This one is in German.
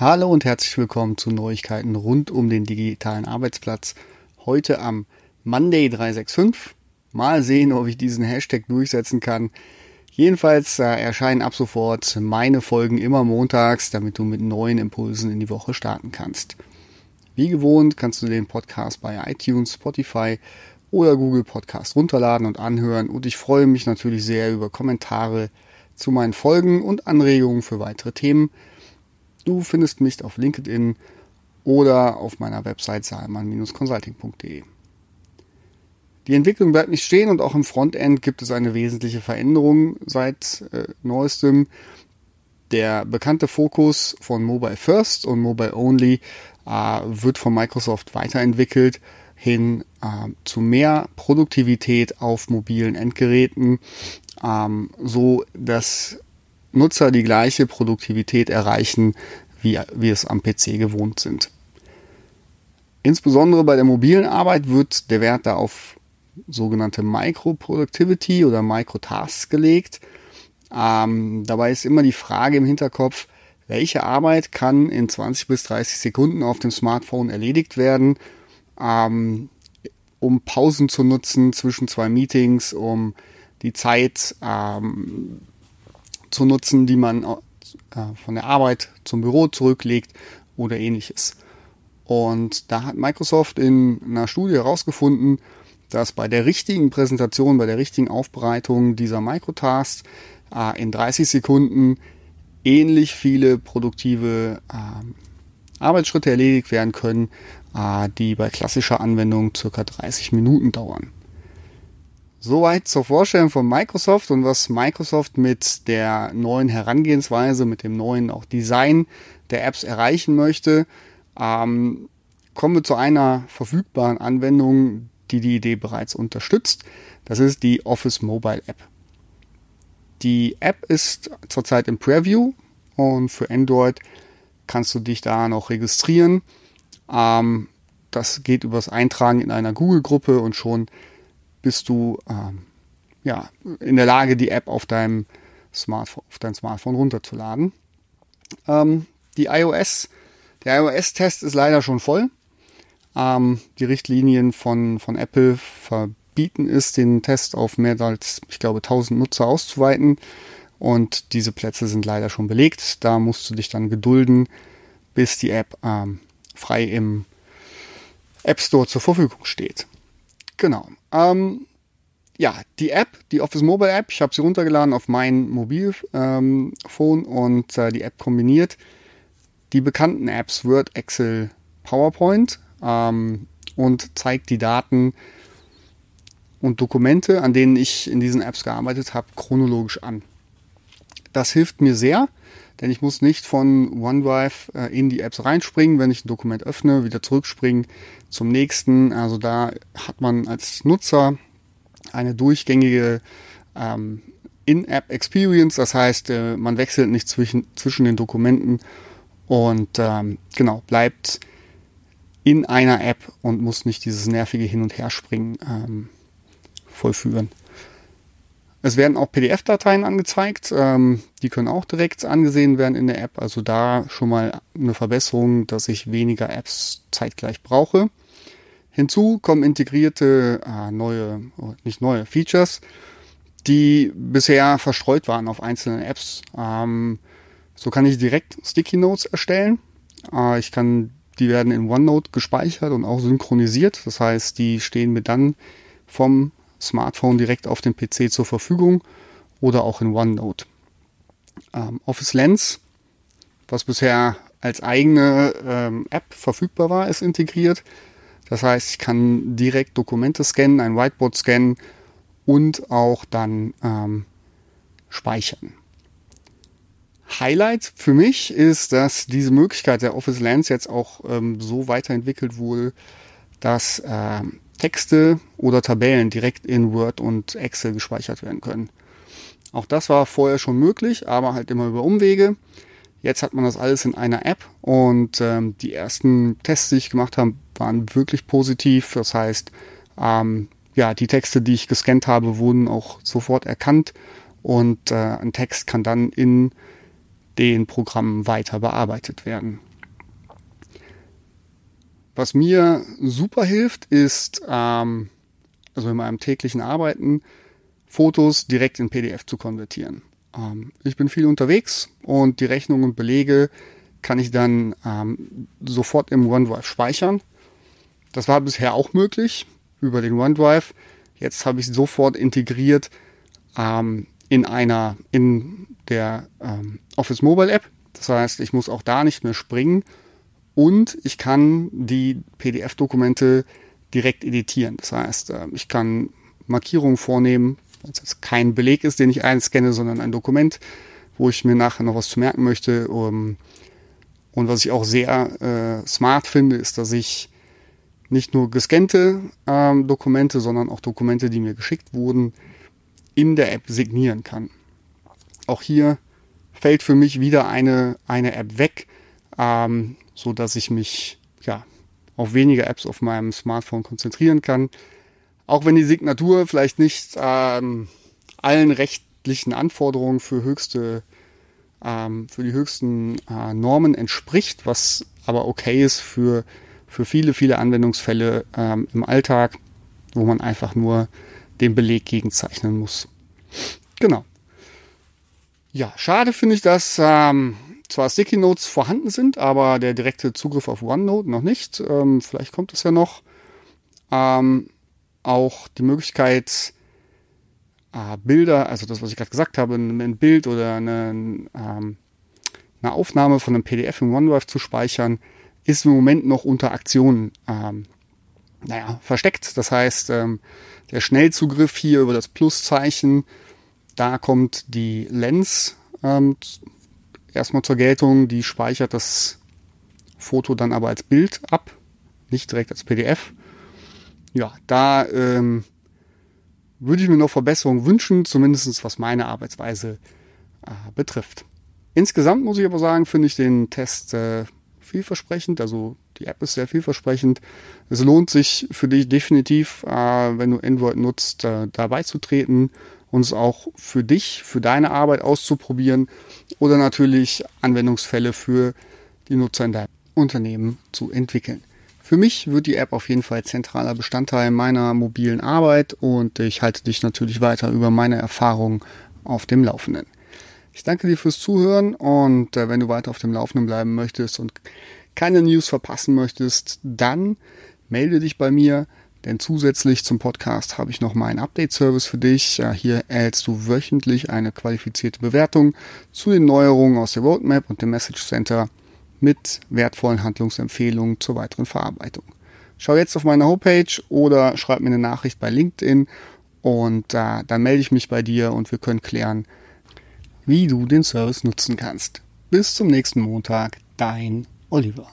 Hallo und herzlich willkommen zu Neuigkeiten rund um den digitalen Arbeitsplatz. Heute am Monday 365. Mal sehen, ob ich diesen Hashtag durchsetzen kann. Jedenfalls äh, erscheinen ab sofort meine Folgen immer montags, damit du mit neuen Impulsen in die Woche starten kannst. Wie gewohnt kannst du den Podcast bei iTunes, Spotify oder Google Podcast runterladen und anhören und ich freue mich natürlich sehr über Kommentare zu meinen Folgen und Anregungen für weitere Themen. Du findest mich auf LinkedIn oder auf meiner Website salman-consulting.de. Die Entwicklung bleibt nicht stehen und auch im Frontend gibt es eine wesentliche Veränderung seit äh, neuestem. Der bekannte Fokus von Mobile First und Mobile Only äh, wird von Microsoft weiterentwickelt hin äh, zu mehr Produktivität auf mobilen Endgeräten, ähm, so dass Nutzer die gleiche Produktivität erreichen, wie wir es am PC gewohnt sind. Insbesondere bei der mobilen Arbeit wird der Wert da auf sogenannte Micro-Productivity oder Micro-Tasks gelegt. Ähm, dabei ist immer die Frage im Hinterkopf, welche Arbeit kann in 20 bis 30 Sekunden auf dem Smartphone erledigt werden, ähm, um Pausen zu nutzen zwischen zwei Meetings, um die Zeit ähm, zu nutzen, die man äh, von der Arbeit zum Büro zurücklegt oder ähnliches. Und da hat Microsoft in einer Studie herausgefunden, dass bei der richtigen Präsentation, bei der richtigen Aufbereitung dieser Microtasks äh, in 30 Sekunden ähnlich viele produktive äh, Arbeitsschritte erledigt werden können, äh, die bei klassischer Anwendung circa 30 Minuten dauern. Soweit zur Vorstellung von Microsoft und was Microsoft mit der neuen Herangehensweise, mit dem neuen auch Design der Apps erreichen möchte. Ähm, kommen wir zu einer verfügbaren Anwendung, die die Idee bereits unterstützt. Das ist die Office Mobile App. Die App ist zurzeit im Preview und für Android kannst du dich da noch registrieren. Ähm, das geht übers Eintragen in einer Google-Gruppe und schon bist du ähm, ja, in der Lage, die App auf deinem Smartphone, auf dein Smartphone runterzuladen. Ähm, die iOS, der iOS-Test ist leider schon voll. Ähm, die Richtlinien von, von Apple verbieten es, den Test auf mehr als, ich glaube, 1000 Nutzer auszuweiten. Und diese Plätze sind leider schon belegt. Da musst du dich dann gedulden, bis die App ähm, frei im App Store zur Verfügung steht. Genau. Ähm, ja, die App, die Office Mobile App, ich habe sie runtergeladen auf mein Mobilphone ähm, und äh, die App kombiniert die bekannten Apps Word, Excel, PowerPoint ähm, und zeigt die Daten und Dokumente, an denen ich in diesen Apps gearbeitet habe, chronologisch an. Das hilft mir sehr, denn ich muss nicht von OneDrive äh, in die Apps reinspringen, wenn ich ein Dokument öffne, wieder zurückspringen zum nächsten. Also da hat man als Nutzer eine durchgängige ähm, In-App-Experience. Das heißt, äh, man wechselt nicht zwischen, zwischen den Dokumenten und ähm, genau, bleibt in einer App und muss nicht dieses nervige Hin- und Herspringen ähm, vollführen. Es werden auch PDF-Dateien angezeigt, ähm, die können auch direkt angesehen werden in der App. Also da schon mal eine Verbesserung, dass ich weniger Apps zeitgleich brauche. Hinzu kommen integrierte äh, neue, oh, nicht neue Features, die bisher verstreut waren auf einzelnen Apps. Ähm, so kann ich direkt Sticky Notes erstellen. Äh, ich kann, die werden in OneNote gespeichert und auch synchronisiert. Das heißt, die stehen mir dann vom Smartphone direkt auf dem PC zur Verfügung oder auch in OneNote. Ähm, Office Lens, was bisher als eigene ähm, App verfügbar war, ist integriert. Das heißt, ich kann direkt Dokumente scannen, ein Whiteboard scannen und auch dann ähm, speichern. Highlight für mich ist, dass diese Möglichkeit der Office Lens jetzt auch ähm, so weiterentwickelt wurde, dass äh, Texte oder Tabellen direkt in Word und Excel gespeichert werden können. Auch das war vorher schon möglich, aber halt immer über Umwege. Jetzt hat man das alles in einer App und ähm, die ersten Tests, die ich gemacht habe, waren wirklich positiv. Das heißt, ähm, ja, die Texte, die ich gescannt habe, wurden auch sofort erkannt und äh, ein Text kann dann in den Programmen weiter bearbeitet werden. Was mir super hilft, ist, ähm, also in meinem täglichen Arbeiten, Fotos direkt in PDF zu konvertieren. Ähm, ich bin viel unterwegs und die Rechnungen und Belege kann ich dann ähm, sofort im OneDrive speichern. Das war bisher auch möglich über den OneDrive. Jetzt habe ich sofort integriert ähm, in einer, in der ähm, Office Mobile App. Das heißt, ich muss auch da nicht mehr springen und ich kann die PDF-Dokumente direkt editieren. Das heißt, äh, ich kann Markierungen vornehmen, wenn es kein Beleg ist, den ich einscanne, sondern ein Dokument, wo ich mir nachher noch was zu merken möchte. und was ich auch sehr äh, smart finde, ist, dass ich nicht nur gescannte ähm, Dokumente, sondern auch Dokumente, die mir geschickt wurden, in der App signieren kann. Auch hier fällt für mich wieder eine, eine App weg, ähm, so dass ich mich ja, auf weniger Apps auf meinem Smartphone konzentrieren kann. Auch wenn die Signatur vielleicht nicht ähm, allen rechtlichen Anforderungen für höchste ähm, für die höchsten äh, Normen entspricht, was aber okay ist für, für viele, viele Anwendungsfälle ähm, im Alltag, wo man einfach nur den Beleg gegenzeichnen muss. Genau. Ja, schade finde ich, dass ähm, zwar Sticky Notes vorhanden sind, aber der direkte Zugriff auf OneNote noch nicht. Ähm, vielleicht kommt es ja noch. Ähm, auch die Möglichkeit, äh, Bilder, also das, was ich gerade gesagt habe, ein, ein Bild oder eine, ähm, eine, Aufnahme von einem PDF im OneDrive zu speichern, ist im Moment noch unter Aktionen ähm, naja, versteckt. Das heißt, ähm, der Schnellzugriff hier über das Pluszeichen, da kommt die Lens ähm, erstmal zur Geltung. Die speichert das Foto dann aber als Bild ab, nicht direkt als PDF. Ja, da ähm, würde ich mir noch Verbesserungen wünschen, zumindest was meine Arbeitsweise äh, betrifft. Insgesamt muss ich aber sagen, finde ich den Test äh, vielversprechend. Also die App ist sehr vielversprechend. Es lohnt sich für dich definitiv, äh, wenn du Android nutzt, äh, dabei zu treten und es auch für dich, für deine Arbeit auszuprobieren oder natürlich Anwendungsfälle für die Nutzer in deinem Unternehmen zu entwickeln. Für mich wird die App auf jeden Fall zentraler Bestandteil meiner mobilen Arbeit und ich halte dich natürlich weiter über meine Erfahrungen auf dem Laufenden. Ich danke dir fürs Zuhören und äh, wenn du weiter auf dem Laufenden bleiben möchtest und keine News verpassen möchtest, dann melde dich bei mir. Denn zusätzlich zum Podcast habe ich noch meinen Update-Service für dich. Hier erhältst du wöchentlich eine qualifizierte Bewertung zu den Neuerungen aus der Roadmap und dem Message Center mit wertvollen Handlungsempfehlungen zur weiteren Verarbeitung. Schau jetzt auf meine Homepage oder schreib mir eine Nachricht bei LinkedIn und äh, dann melde ich mich bei dir und wir können klären, wie du den Service nutzen kannst. Bis zum nächsten Montag, dein Oliver.